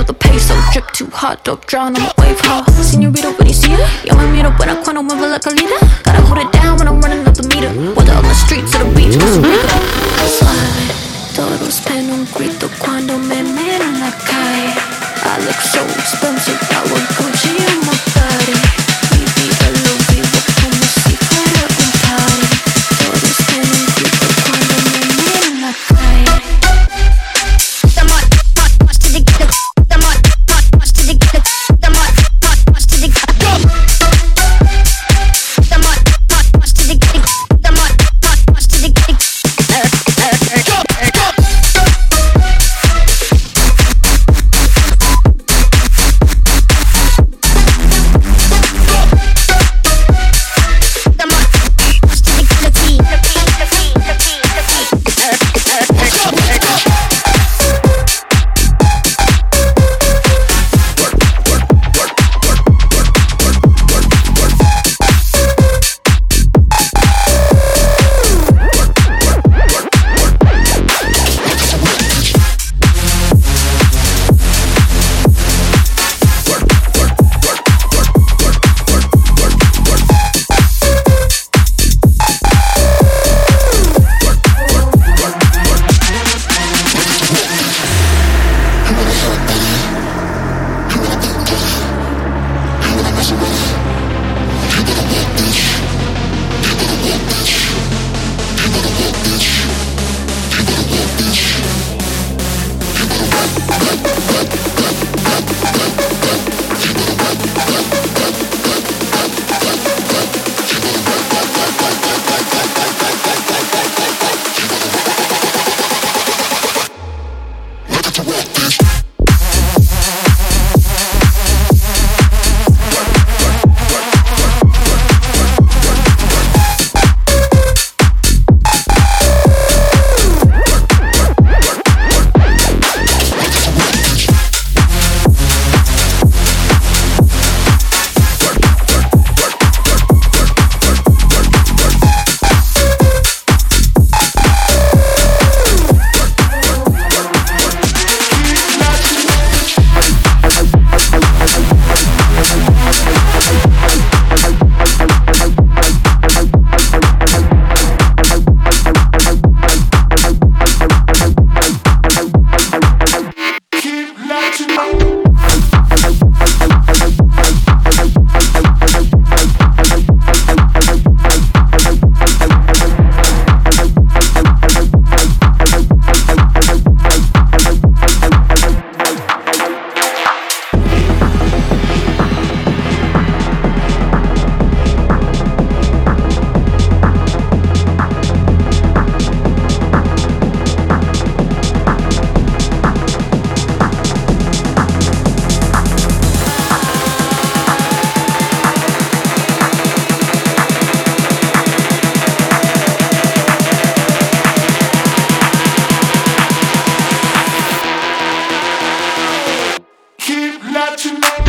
another peso Drip too hot, dope drown, I'ma wave ho Senorita, when you see? Her Yo, I meet up when I quantum move like a leader. Gotta hold it down when I'm running up the meter. Whether on the streets or the beach, what's the bigger? Suave, todos ven un grito cuando me miran la calle I look so expensive. you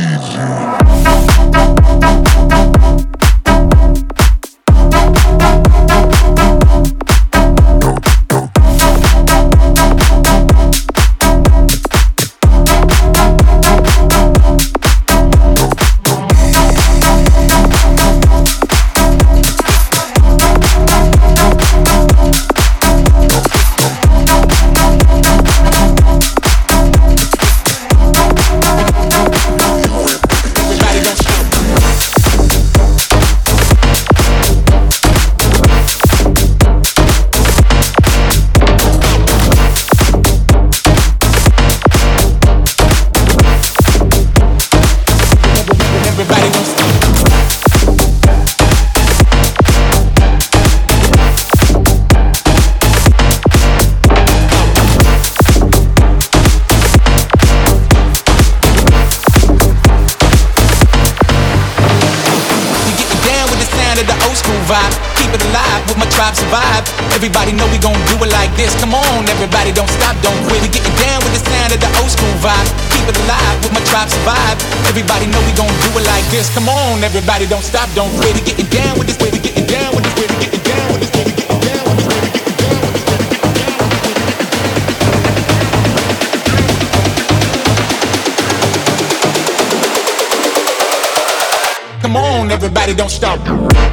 need you. Everybody know we gon' do it like this. Come on, everybody, don't stop, don't quit. We getting down with the sound of the old school vibe. Keep it alive with my tribe survive. Everybody know we gon' do it like this way, we getting down with this we getting down with this we getting down with this we getting down with this. Come on, everybody don't stop.